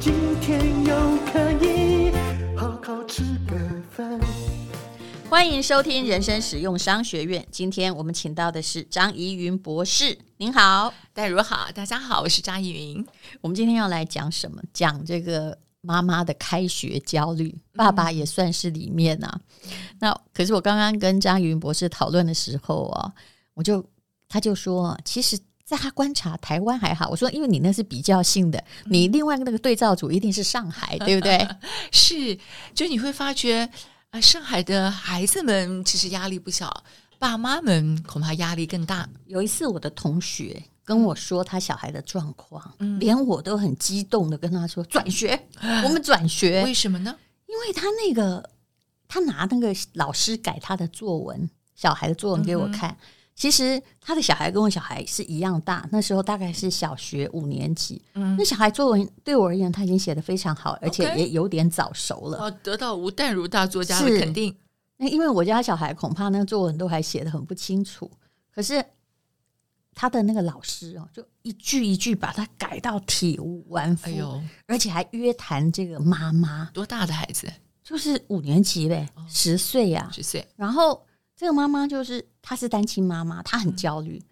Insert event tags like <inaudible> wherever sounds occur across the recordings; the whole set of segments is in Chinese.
今天又可以好好吃个饭。欢迎收听人生实用商学院。今天我们请到的是张怡云博士。您好，戴如好，大家好，我是张怡云。我们今天要来讲什么？讲这个妈妈的开学焦虑，爸爸也算是里面啊。嗯、那可是我刚刚跟张怡云博士讨论的时候啊，我就。他就说：“其实，在他观察台湾还好。”我说：“因为你那是比较性的，你另外那个对照组一定是上海，<laughs> 对不对？”是，就你会发觉，啊，上海的孩子们其实压力不小，爸妈们恐怕压力更大。有一次，我的同学跟我说他小孩的状况，嗯、连我都很激动的跟他说：“转学，<laughs> 我们转学。”为什么呢？因为他那个，他拿那个老师改他的作文，小孩的作文给我看。嗯其实他的小孩跟我小孩是一样大，那时候大概是小学五年级。嗯，那小孩作文对我而言，他已经写的非常好，而且也有点早熟了。哦，得到吴淡如大作家的肯定。那因为我家小孩恐怕那个作文都还写的很不清楚，可是他的那个老师哦，就一句一句把他改到体无完肤。哎呦，而且还约谈这个妈妈。多大的孩子？就是五年级呗，十岁呀，十岁。然后。这个妈妈就是，她是单亲妈妈，她很焦虑，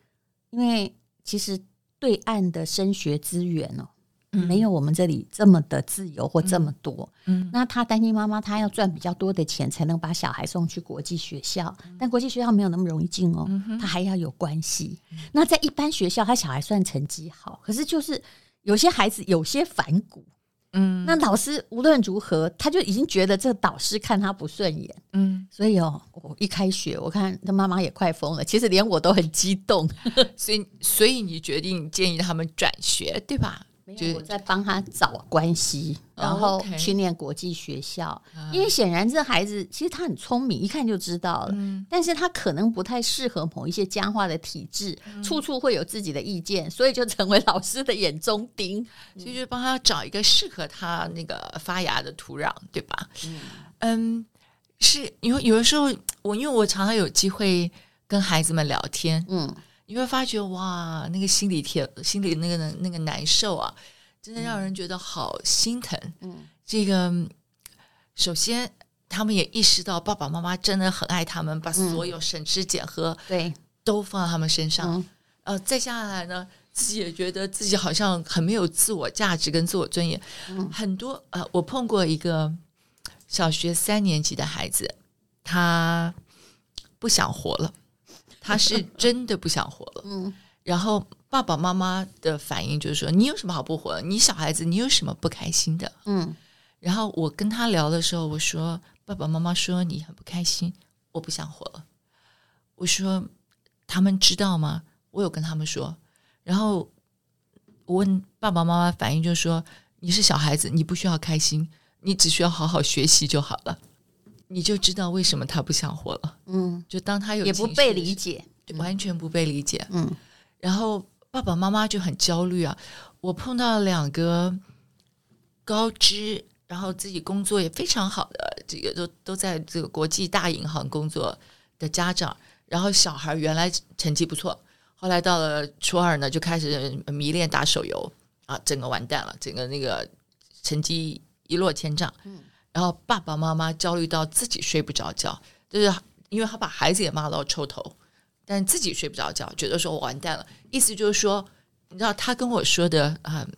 因为其实对岸的升学资源哦，没有我们这里这么的自由或这么多。嗯，那她单亲妈妈，她要赚比较多的钱才能把小孩送去国际学校，但国际学校没有那么容易进哦，她还要有关系。那在一般学校，她小孩算成绩好，可是就是有些孩子有些反骨。嗯，那老师无论如何，他就已经觉得这个导师看他不顺眼。嗯，所以哦，我一开学，我看他妈妈也快疯了。其实连我都很激动，<laughs> 所以所以你决定建议他们转学，对吧？就我在帮他找关系，然后去念国际学校。因为显然这孩子其实他很聪明，一看就知道了。但是他可能不太适合某一些僵化的体制，处处会有自己的意见，所以就成为老师的眼中钉。所以就帮他找一个适合他那个发芽的土壤，对吧？嗯，是因为有的时候我因为我常常有机会跟孩子们聊天，嗯。你会发觉哇，那个心里甜，心里那个那个难受啊，真的让人觉得好心疼。嗯，这个首先他们也意识到爸爸妈妈真的很爱他们，把所有省吃俭喝对都放在他们身上。嗯、呃，再下来呢，自己也觉得自己好像很没有自我价值跟自我尊严。嗯、很多呃，我碰过一个小学三年级的孩子，他不想活了。他是真的不想活了，<laughs> 嗯，然后爸爸妈妈的反应就是说：“你有什么好不活的？你小孩子，你有什么不开心的？”嗯，然后我跟他聊的时候，我说：“爸爸妈妈说你很不开心，我不想活了。”我说：“他们知道吗？”我有跟他们说，然后我问爸爸妈妈反应就是说：“你是小孩子，你不需要开心，你只需要好好学习就好了。”你就知道为什么他不想活了。嗯，就当他有也不被理解，完全不被理解。嗯，然后爸爸妈妈就很焦虑啊。我碰到两个高知，然后自己工作也非常好的，这个都都在这个国际大银行工作的家长，然后小孩原来成绩不错，后来到了初二呢，就开始迷恋打手游啊，整个完蛋了，整个那个成绩一落千丈。嗯。然后爸爸妈妈焦虑到自己睡不着觉，就是因为他把孩子也骂到臭头，但自己睡不着觉，觉得说我完蛋了。意思就是说，你知道他跟我说的啊、嗯、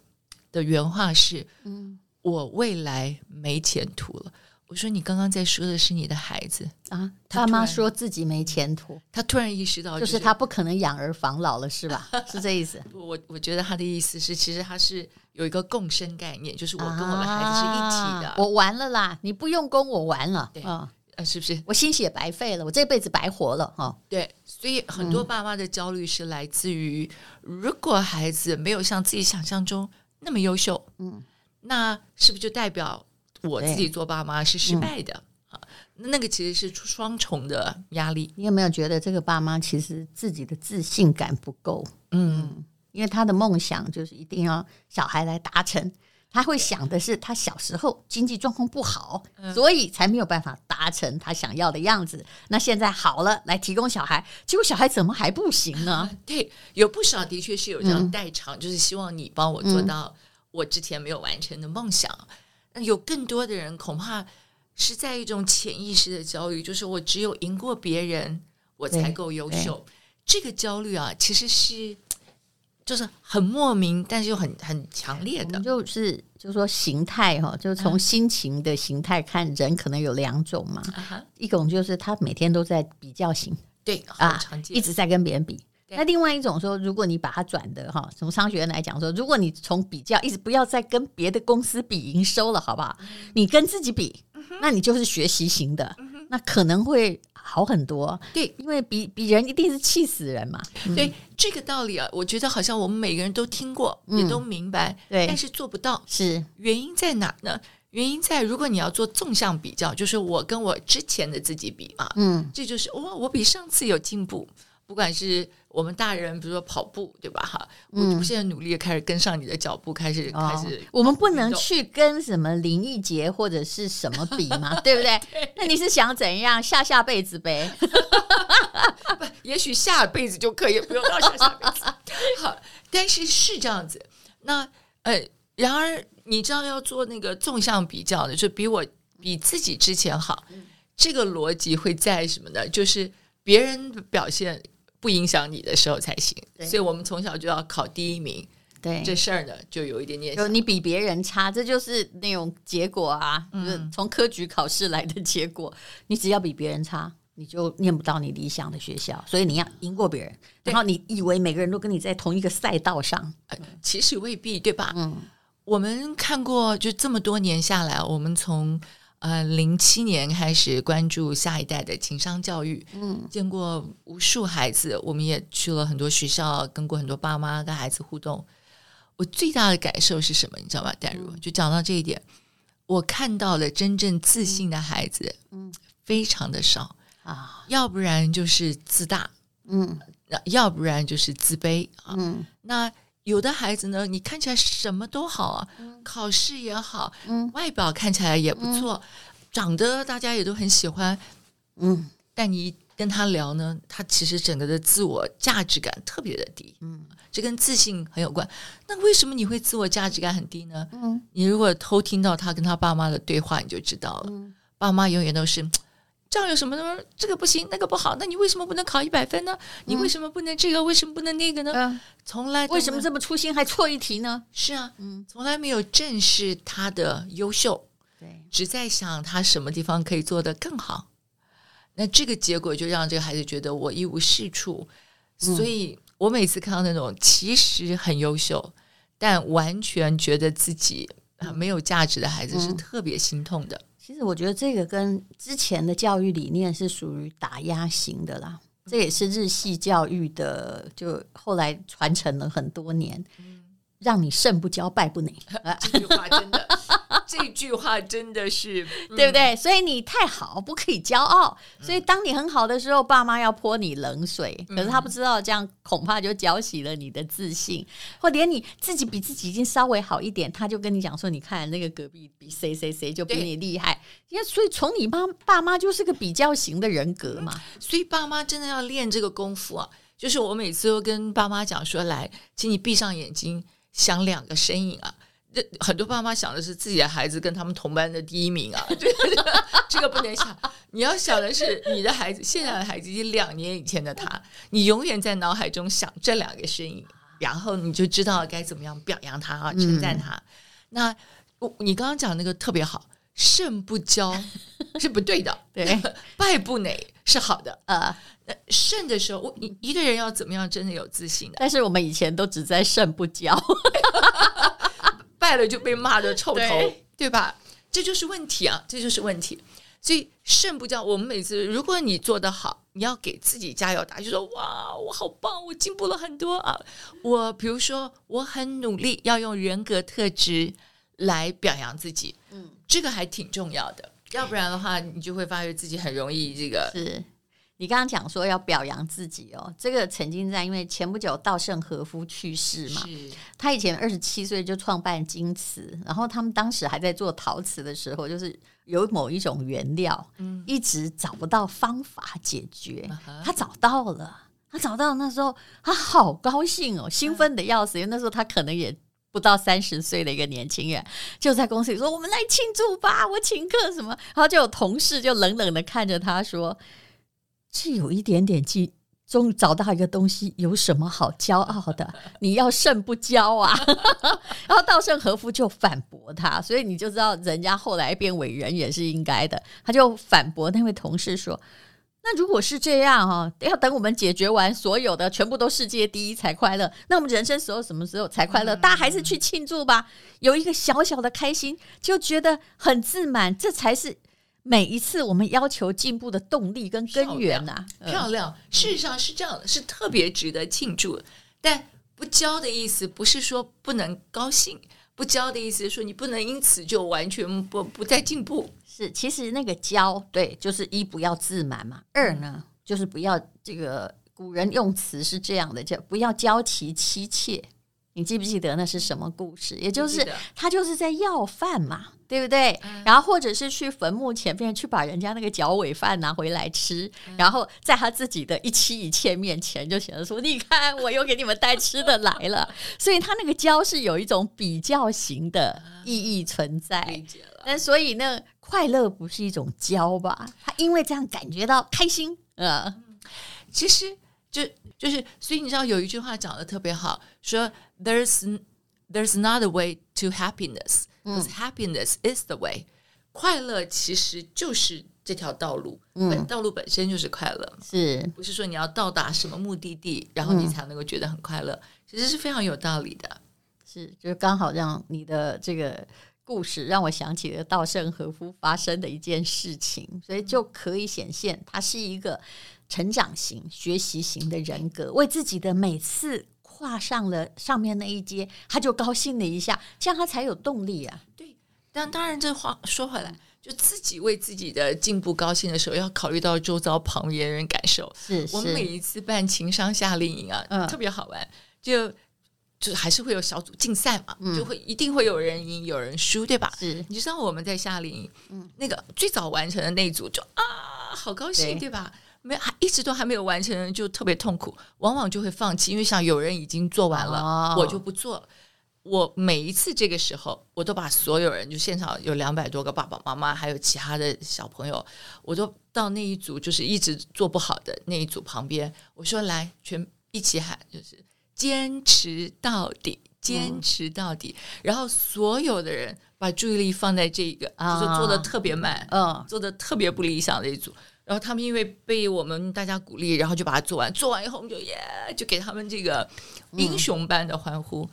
的原话是：嗯，我未来没前途了。我说你刚刚在说的是你的孩子啊？他妈说自己没前途，他突然意识到、就是，就是他不可能养儿防老了，是吧？是这意思？<laughs> 我我觉得他的意思是，其实他是。有一个共生概念，就是我跟我的孩子是一起的。啊、我完了啦，你不用功，我完了。对，啊、呃，是不是？我心血白费了，我这辈子白活了。哈，对，所以很多爸妈的焦虑是来自于，如果孩子没有像自己想象中那么优秀，嗯，那是不是就代表我自己做爸妈是失败的？啊，那个其实是双重的压力。你有没有觉得这个爸妈其实自己的自信感不够？嗯，因为他的梦想就是一定要小孩来达成。他会想的是，他小时候经济状况不好，所以才没有办法达成他想要的样子。那现在好了，来提供小孩，结果小孩怎么还不行呢？对，有不少的确是有这样代偿，就是希望你帮我做到我之前没有完成的梦想。那有更多的人恐怕是在一种潜意识的焦虑，就是我只有赢过别人，我才够优秀。这个焦虑啊，其实是。就是很莫名，但是又很很强烈的，就是就是说形态哈，就是从心情的形态看，人可能有两种嘛。一种就是他每天都在比较型，对啊，一直在跟别人比。那另外一种说，如果你把它转的哈，从商学院来讲说，如果你从比较一直不要再跟别的公司比营收了，好不好？你跟自己比，那你就是学习型的，那可能会。好很多，对，因为比比人一定是气死人嘛。对这个道理啊，我觉得好像我们每个人都听过，也都明白，对，但是做不到，是原因在哪呢？原因在如果你要做纵向比较，就是我跟我之前的自己比嘛，嗯，这就是哇，我比上次有进步，不管是。我们大人，比如说跑步，对吧？哈，我现在努力开始跟上你的脚步，开始开始。我们不能去跟什么林义杰或者是什么比嘛，<laughs> 对不对？那你是想怎样？下下辈子呗？<laughs> 不，也许下辈子就可以，不用到下下辈子。<laughs> 好，但是是这样子。那呃，然而你知道要做那个纵向比较的，就比我比自己之前好，这个逻辑会在什么呢？就是别人的表现。不影响你的时候才行，所以我们从小就要考第一名。对这事儿呢，就有一点点，就你比别人差，这就是那种结果啊，嗯、就是从科举考试来的结果。你只要比别人差，你就念不到你理想的学校。所以你要赢过别人，然后你以为每个人都跟你在同一个赛道上，呃、其实未必，对吧？嗯，我们看过，就这么多年下来，我们从。呃，零七年开始关注下一代的情商教育，嗯，见过无数孩子，我们也去了很多学校，跟过很多爸妈跟孩子互动。我最大的感受是什么？你知道吗？淡如，就讲到这一点，我看到了真正自信的孩子，嗯，非常的少啊，要不然就是自大，嗯，要不然就是自卑啊，嗯，那。有的孩子呢，你看起来什么都好啊，嗯、考试也好，嗯、外表看起来也不错，嗯、长得大家也都很喜欢，嗯，但你跟他聊呢，他其实整个的自我价值感特别的低，嗯，这跟自信很有关。那为什么你会自我价值感很低呢？嗯，你如果偷听到他跟他爸妈的对话，你就知道了，嗯、爸妈永远都是。这样有什么呢？这个不行，那个不好，那你为什么不能考一百分呢？你为什么不能这个？为什么不能那个呢？从来为什么这么粗心还错一题呢？是啊，嗯，从来没有正视他的优秀，对，只在想他什么地方可以做得更好。那这个结果就让这个孩子觉得我一无是处，所以我每次看到那种其实很优秀，但完全觉得自己没有价值的孩子，是特别心痛的。其实我觉得这个跟之前的教育理念是属于打压型的啦，这也是日系教育的，就后来传承了很多年，让你胜不骄败不馁。这句话真的。这句话真的是、<laughs> 嗯、对不对？所以你太好不可以骄傲。所以当你很好的时候，爸妈要泼你冷水，可是他不知道这样恐怕就浇熄了你的自信，或连你自己比自己已经稍微好一点，他就跟你讲说：“你看那个隔壁比谁谁谁就比你厉害。”因为所以从你妈爸妈就是个比较型的人格嘛，所以爸妈真的要练这个功夫啊。就是我每次都跟爸妈讲说：“来，请你闭上眼睛，想两个身影啊。”这很多爸妈想的是自己的孩子跟他们同班的第一名啊，<laughs> 这个这个不能想。你要想的是你的孩子，现在的孩子以及两年以前的他，你永远在脑海中想这两个身影，然后你就知道该怎么样表扬他啊，称赞他。嗯、那我你刚刚讲那个特别好，胜不骄 <laughs> 是不对的，对，<laughs> 败不馁是好的。呃，那胜的时候，我一一个人要怎么样真的有自信的？但是我们以前都只在胜不骄。<laughs> 败了就被骂的臭头，对，对吧？这就是问题啊，这就是问题。所以胜不骄，我们每次如果你做得好，你要给自己加油打，就说哇，我好棒，我进步了很多啊！我比如说我很努力，要用人格特质来表扬自己，嗯，这个还挺重要的，要不然的话，你就会发现自己很容易这个是。你刚刚讲说要表扬自己哦，这个曾经在因为前不久稻盛和夫去世嘛，他以前二十七岁就创办京瓷，然后他们当时还在做陶瓷的时候，就是有某一种原料，嗯，一直找不到方法解决，嗯、他找到了，他找到那时候他好高兴哦，兴奋的要死，嗯、因为那时候他可能也不到三十岁的一个年轻人，就在公司里说我们来庆祝吧，我请客什么，然后就有同事就冷冷的看着他说。是有一点点记，终于找到一个东西，有什么好骄傲的？你要胜不骄啊！<laughs> 然后稻盛和夫就反驳他，所以你就知道人家后来变伟人也是应该的。他就反驳那位同事说：“那如果是这样哈，要等我们解决完所有的，全部都世界第一才快乐。那我们人生时候什么时候才快乐？大家还是去庆祝吧，有一个小小的开心，就觉得很自满，这才是。”每一次我们要求进步的动力跟根源呐、啊，漂亮，漂亮。事实上是这样的，是特别值得庆祝。但不骄的意思不是说不能高兴，不教的意思是说你不能因此就完全不不再进步。是，其实那个教，对，就是一不要自满嘛，二呢就是不要这个古人用词是这样的，叫不要教其妻妾。你记不记得那是什么故事？也就是他就是在要饭嘛。对不对？然后或者是去坟墓前面去把人家那个脚尾饭拿回来吃，然后在他自己的一妻一妾面前就显得说：“你看，我又给你们带吃的来了。<laughs> ”所以他那个骄是有一种比较型的意义存在。理解了。那所以呢，快乐不是一种骄吧？他因为这样感觉到开心。嗯，其实就就是，所以你知道有一句话讲的特别好，说 “There's there's not a way to happiness”。Because happiness is the way，快乐其实就是这条道路，嗯，道路本身就是快乐，是不是说你要到达什么目的地，然后你才能够觉得很快乐？嗯、其实是非常有道理的，是就是刚好让你的这个故事让我想起了稻盛和夫发生的一件事情，所以就可以显现他是一个成长型、学习型的人格，为自己的每次。跨上了上面那一阶，他就高兴了一下，这样他才有动力啊。对，但当然这话说回来，就自己为自己的进步高兴的时候，要考虑到周遭旁边人感受。是，是我们每一次办情商夏令营啊，嗯、特别好玩，就就还是会有小组竞赛嘛，嗯、就会一定会有人赢，有人输，对吧？是，你知道我们在夏令营，嗯，那个最早完成的那一组就啊，好高兴，对，对吧？没还一直都还没有完成，就特别痛苦，往往就会放弃，因为像有人已经做完了，哦、我就不做了。我每一次这个时候，我都把所有人，就现场有两百多个爸爸妈妈，还有其他的小朋友，我都到那一组就是一直做不好的那一组旁边，我说来，全一起喊，就是坚持到底，坚持到底。嗯、然后所有的人把注意力放在这个，哦、就是做的特别慢，嗯，做的特别不理想的一组。然后他们因为被我们大家鼓励，然后就把它做完。做完以后，我们就耶，就给他们这个英雄般的欢呼。嗯、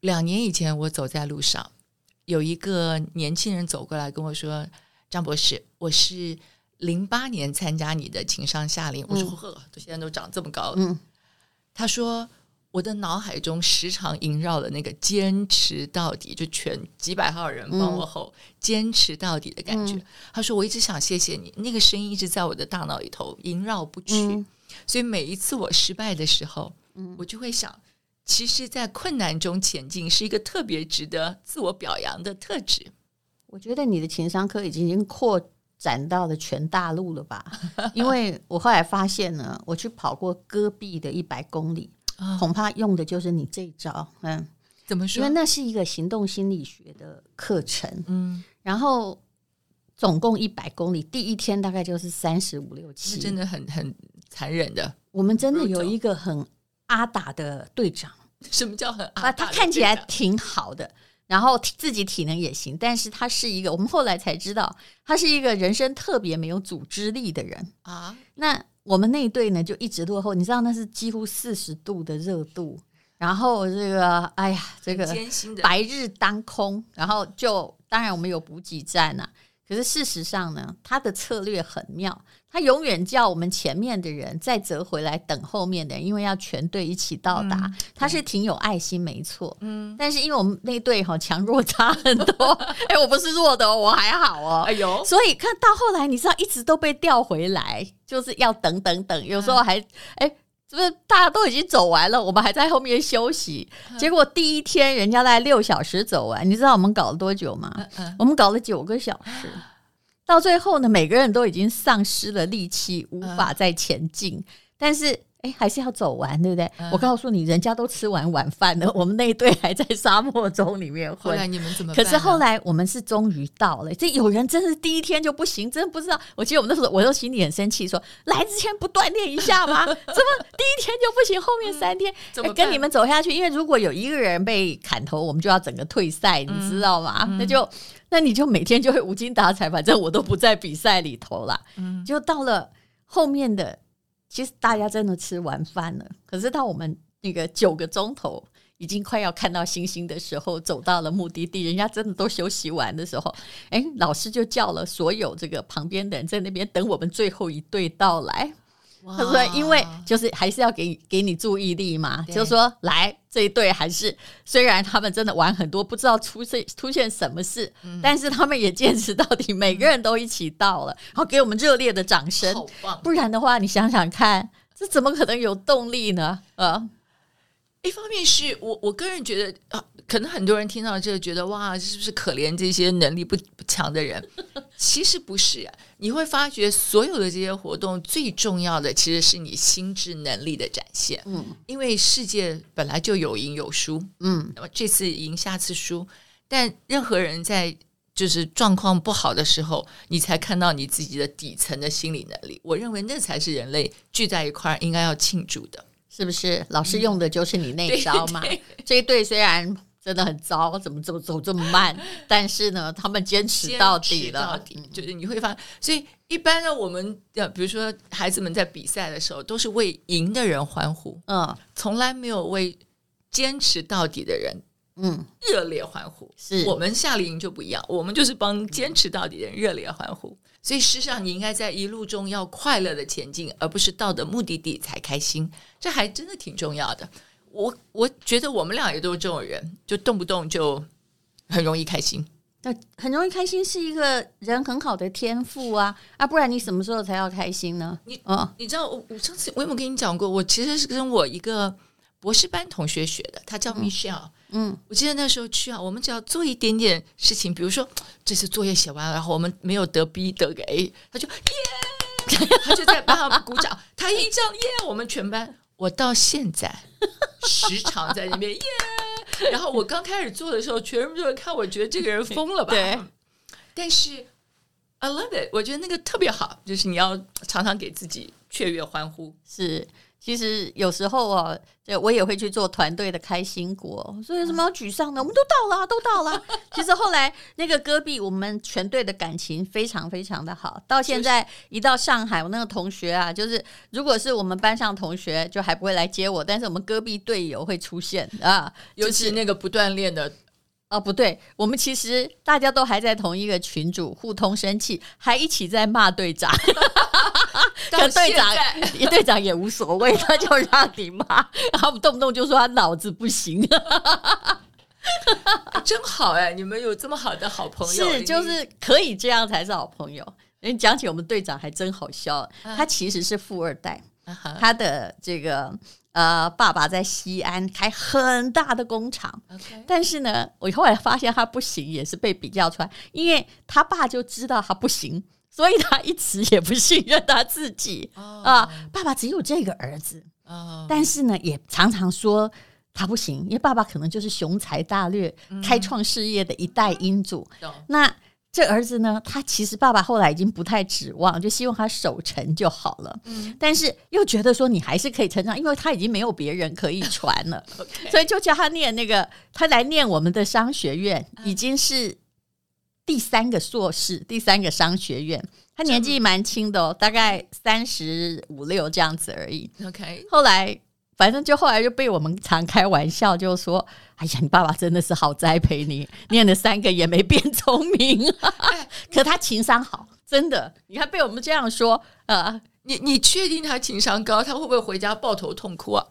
两年以前，我走在路上，有一个年轻人走过来跟我说：“张博士，我是零八年参加你的情商夏令。”我说：“呵，都现在都长这么高了。嗯”他说。我的脑海中时常萦绕的那个坚持到底，就全几百号人帮我吼坚持到底的感觉。嗯、他说：“我一直想谢谢你，那个声音一直在我的大脑里头萦绕不去。嗯、所以每一次我失败的时候，嗯、我就会想，其实，在困难中前进是一个特别值得自我表扬的特质。我觉得你的情商课已经已经扩展到了全大陆了吧？<laughs> 因为我后来发现呢，我去跑过戈壁的一百公里。”恐怕用的就是你这一招，嗯，怎么说？因为那是一个行动心理学的课程，嗯，然后总共一百公里，第一天大概就是三十五六七，真的很很残忍的。我们真的有一个很阿达的队长，<laughs> 什么叫很阿达？他看起来挺好的，然后自己体能也行，但是他是一个，我们后来才知道，他是一个人生特别没有组织力的人啊。那。我们那一队呢，就一直落后。你知道那是几乎四十度的热度，然后这个，哎呀，这个白日当空，然后就当然我们有补给站呐、啊，可是事实上呢，他的策略很妙，他永远叫我们前面的人再折回来等后面的人，因为要全队一起到达。嗯、他是挺有爱心，没错。嗯，但是因为我们那队哈强弱差很多，<laughs> 哎，我不是弱的，我还好哦。哎呦，所以看到后来，你知道一直都被调回来，就是要等等等，有时候还哎。嗯是不是大家都已经走完了，我们还在后面休息？结果第一天人家在六小时走完，你知道我们搞了多久吗？我们搞了九个小时，到最后呢，每个人都已经丧失了力气，无法再前进，但是。哎，还是要走完，对不对？嗯、我告诉你，人家都吃完晚饭了，<laughs> 我们那一队还在沙漠中里面混。后来你们怎么办？可是后来我们是终于到了。这有人真是第一天就不行，真不知道。我记得我们那时候，我都心里很生气，说来之前不锻炼一下吗？<laughs> 怎么第一天就不行？后面三天、嗯、跟你们走下去？因为如果有一个人被砍头，我们就要整个退赛，你知道吗？嗯、那就那你就每天就会无精打采，反正我都不在比赛里头了。嗯，就到了后面的。其实大家真的吃完饭了，可是到我们那个九个钟头已经快要看到星星的时候，走到了目的地，人家真的都休息完的时候，哎，老师就叫了所有这个旁边的人在那边等我们最后一队到来。他说：“因为就是还是要给给你注意力嘛，就是说来这一队还是虽然他们真的玩很多，不知道出现出现什么事，嗯、但是他们也坚持到底，每个人都一起到了，然后给我们热烈的掌声。不然的话，你想想看，这怎么可能有动力呢？啊，一方面是我我个人觉得啊。”可能很多人听到这个觉得哇，是不是可怜这些能力不不强的人？<laughs> 其实不是啊，你会发觉所有的这些活动最重要的其实是你心智能力的展现。嗯，因为世界本来就有赢有输，嗯，那么这次赢下次输，但任何人在就是状况不好的时候，你才看到你自己的底层的心理能力。我认为那才是人类聚在一块儿应该要庆祝的，是不是？老师用的就是你那一招嘛？嗯、这一队虽然。真的很糟，怎么走走这么慢？但是呢，他们坚持到底了。到底就是你会发现，所以一般呢，我们呃比如说孩子们在比赛的时候，都是为赢的人欢呼，嗯，从来没有为坚持到底的人，嗯，热烈欢呼。是我们夏令营就不一样，我们就是帮坚持到底的人热烈欢呼。所以，事实上，你应该在一路中要快乐的前进，而不是到的目的地才开心。这还真的挺重要的。我我觉得我们俩也都是这种人，就动不动就很容易开心。那很容易开心是一个人很好的天赋啊啊！不然你什么时候才要开心呢？你哦，你知道我我上次我有没有跟你讲过？我其实是跟我一个博士班同学学的，他叫 Michelle。嗯，我记得那时候去啊，我们只要做一点点事情，比如说这次作业写完了，然后我们没有得 B 得个 A，他就耶，<laughs> 他就在帮他们鼓掌。他一叫耶，我们全班。我到现在时常在那边耶然后我刚开始做的时候，全部就是看，我觉得这个人疯了吧？对。但是 I love it，我觉得那个特别好，就是你要常常给自己雀跃欢呼，是。其实有时候啊，就我也会去做团队的开心果，所以什么要沮丧呢？我们都到了，都到了。<laughs> 其实后来那个戈壁，我们全队的感情非常非常的好。到现在一到上海，我那个同学啊，就是如果是我们班上同学，就还不会来接我，但是我们戈壁队友会出现啊，尤其那个不锻炼的。哦，不对，我们其实大家都还在同一个群组，互通生气，还一起在骂队长。<laughs> 可队长一，队长也无所谓，他就让你骂，然后动不动就说他脑子不行。<laughs> 真好哎，你们有这么好的好朋友，是就是可以这样才是好朋友。你讲起我们队长还真好笑，他其实是富二代，他的这个。呃，爸爸在西安开很大的工厂.但是呢，我后来发现他不行，也是被比较出来，因为他爸就知道他不行，所以他一直也不信任他自己啊。Oh. 呃，爸爸只有这个儿子，oh. 但是呢，也常常说他不行，因为爸爸可能就是雄才大略、mm. 开创事业的一代英主，oh. 那。这儿子呢，他其实爸爸后来已经不太指望，就希望他守成就好了。嗯，但是又觉得说你还是可以成长，因为他已经没有别人可以传了 <laughs>. 所以就叫他念那个，他来念我们的商学院，已经是第三个硕士，第三个商学院。他年纪蛮轻的哦，大概三十五六这样子而已。OK，后来。反正就后来就被我们常开玩笑，就说：“哎呀，你爸爸真的是好栽培你，念了三个也没变聪明。”可他情商好，真的。你看被我们这样说，呃，你你确定他情商高？他会不会回家抱头痛哭啊？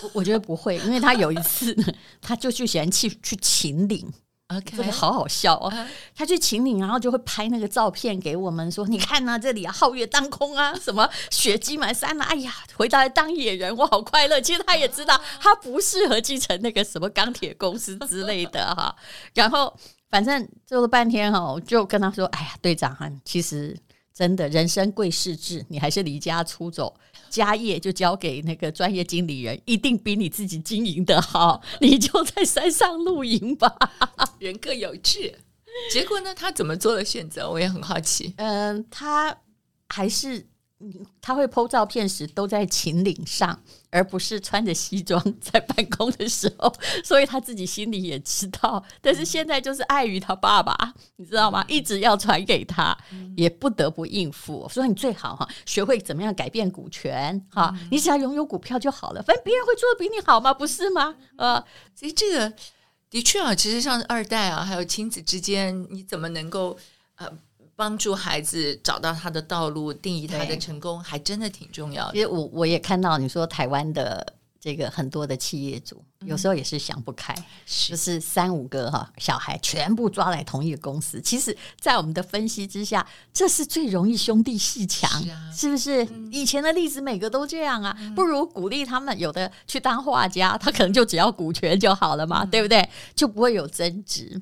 我我觉得不会，因为他有一次呢，他就去嫌弃去秦岭。OK，这个好好笑哦。他去秦岭，然后就会拍那个照片给我们说：“你看啊，这里啊，皓月当空啊，<laughs> 什么雪积满山啊。”哎呀，回到来当野人，我好快乐。其实他也知道，<laughs> 他不适合继承那个什么钢铁公司之类的哈。然后反正做了半天哈，我就跟他说：“哎呀，队长哈，其实真的人生贵是志，你还是离家出走。”家业就交给那个专业经理人，一定比你自己经营的好。你就在山上露营吧，人各有志。结果呢，他怎么做的选择？我也很好奇。嗯，他还是。他会 po 照片时都在秦岭上，而不是穿着西装在办公的时候，所以他自己心里也知道。但是现在就是碍于他爸爸，<laughs> 你知道吗？一直要传给他，也不得不应付。所以你最好哈，学会怎么样改变股权哈，你只要拥有股票就好了。反正别人会做的比你好吗？不是吗？呃，所以这个的确啊，其实像二代啊，还有亲子之间，你怎么能够呃？帮助孩子找到他的道路，定义他的成功，还真的挺重要的。因为我我也看到你说台湾的这个很多的企业主，嗯、有时候也是想不开，是就是三五个哈小孩全部抓来同一个公司。其实，在我们的分析之下，这是最容易兄弟戏强，是，啊、是不是？嗯、以前的例子每个都这样啊，嗯、不如鼓励他们有的去当画家，他可能就只要股权就好了嘛，嗯、对不对？就不会有争执。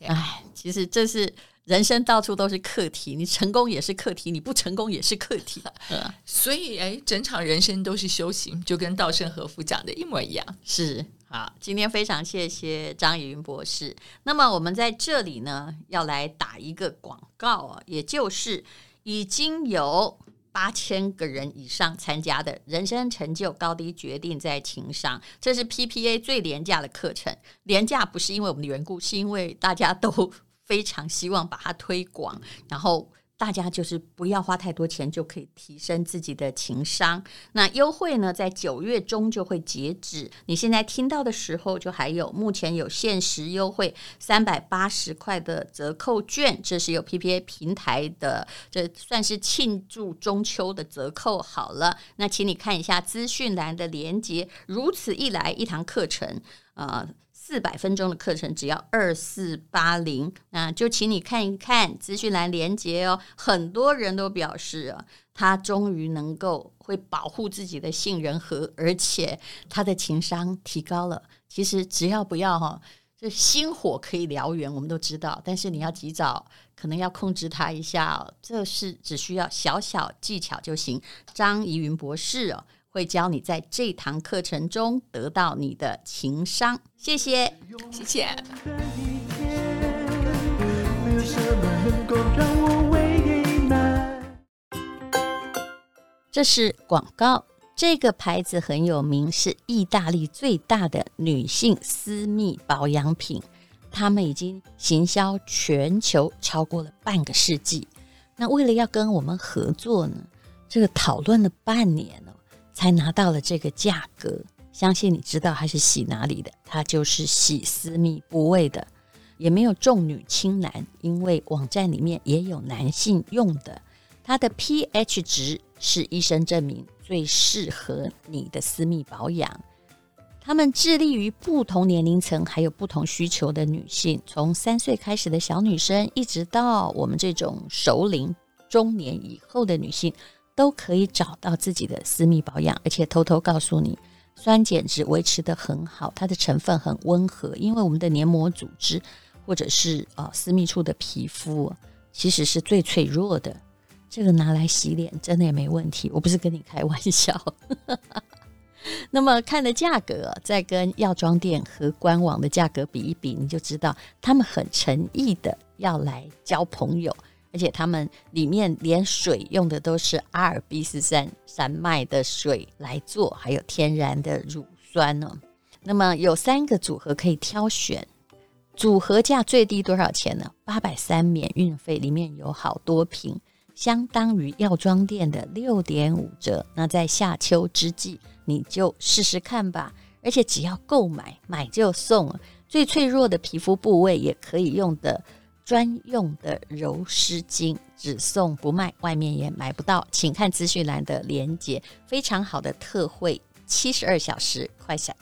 哎对，其实这是。人生到处都是课题，你成功也是课题，你不成功也是课题。<laughs> 所以，哎，整场人生都是修行，就跟稻盛和夫讲的一模一样。是，好，今天非常谢谢张怡云博士。那么，我们在这里呢，要来打一个广告啊，也就是已经有八千个人以上参加的人生成就高低决定在情商，这是 PPA 最廉价的课程。廉价不是因为我们的缘故，是因为大家都。非常希望把它推广，然后大家就是不要花太多钱就可以提升自己的情商。那优惠呢，在九月中就会截止。你现在听到的时候，就还有目前有限时优惠三百八十块的折扣券，这是有 PPA 平台的，这算是庆祝中秋的折扣。好了，那请你看一下资讯栏的连接。如此一来，一堂课程啊。呃四百分钟的课程只要二四八零，那就请你看一看资讯栏连接哦。很多人都表示啊，他终于能够会保护自己的杏仁核，而且他的情商提高了。其实只要不要哈，这心火可以燎原，我们都知道，但是你要及早，可能要控制它一下，这是只需要小小技巧就行。张怡云博士哦。会教你在这堂课程中得到你的情商。谢谢，谢谢。这是广告。这个牌子很有名，是意大利最大的女性私密保养品。他们已经行销全球超过了半个世纪。那为了要跟我们合作呢，这个讨论了半年了。才拿到了这个价格，相信你知道它是洗哪里的，它就是洗私密部位的，也没有重女轻男，因为网站里面也有男性用的，它的 pH 值是医生证明最适合你的私密保养。他们致力于不同年龄层还有不同需求的女性，从三岁开始的小女生，一直到我们这种熟龄中年以后的女性。都可以找到自己的私密保养，而且偷偷告诉你，酸碱值维持得很好，它的成分很温和。因为我们的黏膜组织或者是、呃、私密处的皮肤其实是最脆弱的，这个拿来洗脸真的也没问题。我不是跟你开玩笑。<laughs> 那么看的价格，再跟药妆店和官网的价格比一比，你就知道他们很诚意的要来交朋友。而且他们里面连水用的都是阿尔卑斯山山脉的水来做，还有天然的乳酸呢。那么有三个组合可以挑选，组合价最低多少钱呢？八百三免运费，里面有好多瓶，相当于药妆店的六点五折。那在夏秋之际，你就试试看吧。而且只要购买，买就送，最脆弱的皮肤部位也可以用的专用的柔湿巾，只送不卖，外面也买不到。请看资讯栏的链接，非常好的特惠，七十二小时快闪。